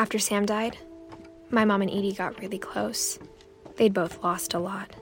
After Sam died, my mom and Edie got really close. They'd both lost a lot.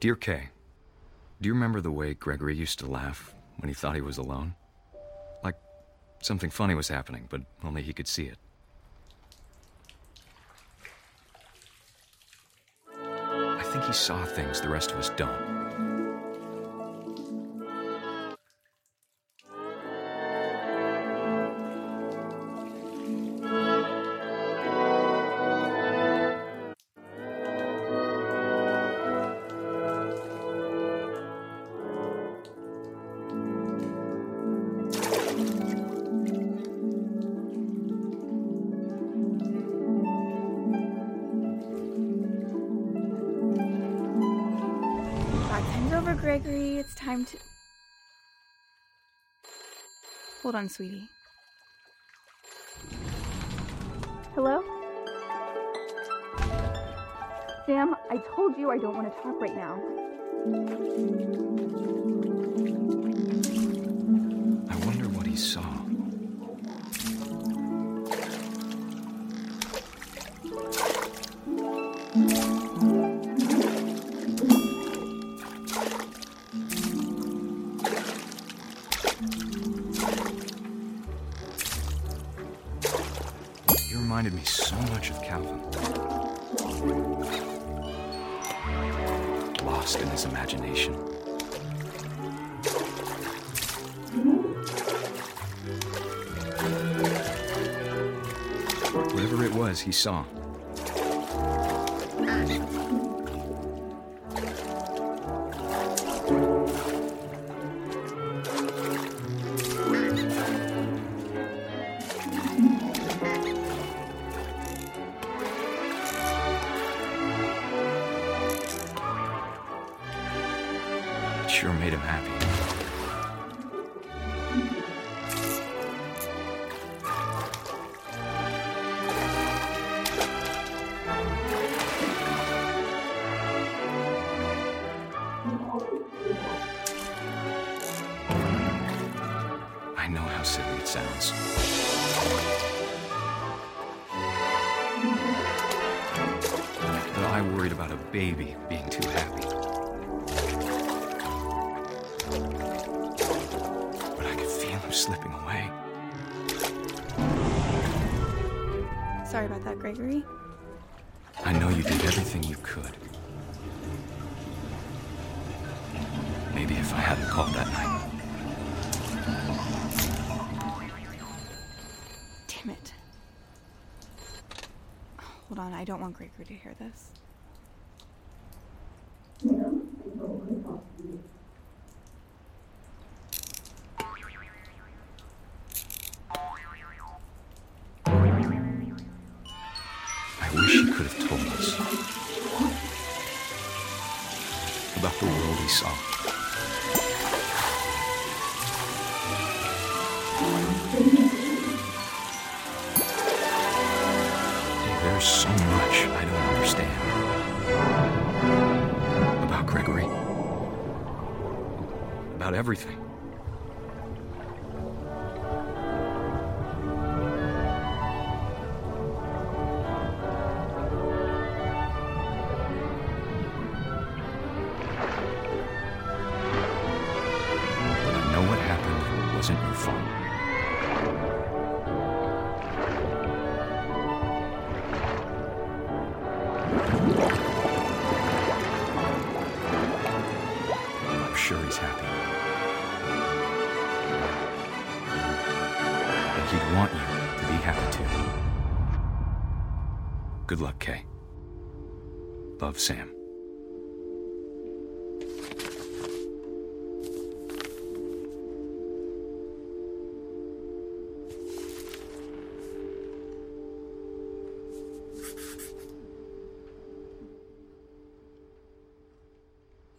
Dear Kay, do you remember the way Gregory used to laugh when he thought he was alone? Like something funny was happening, but only he could see it. I think he saw things the rest of us don't. Over, Gregory. It's time to. Hold on, sweetie. Hello? Sam, I told you I don't want to talk right now. I wonder what he saw. Reminded me so much of Calvin. Lost in his imagination. Whatever it was he saw. Sure made him happy. I know how silly it sounds. But I worried about a baby being too happy. Slipping away. Sorry about that, Gregory. I know you did everything you could. Maybe if I hadn't called that night. Damn it. Hold on, I don't want Gregory to hear this. The world he saw. There's so much I don't understand about Gregory, about everything. Wasn't your fault. I'm sure he's happy. And he'd want you to be happy too. Good luck, Kay. Love, Sam.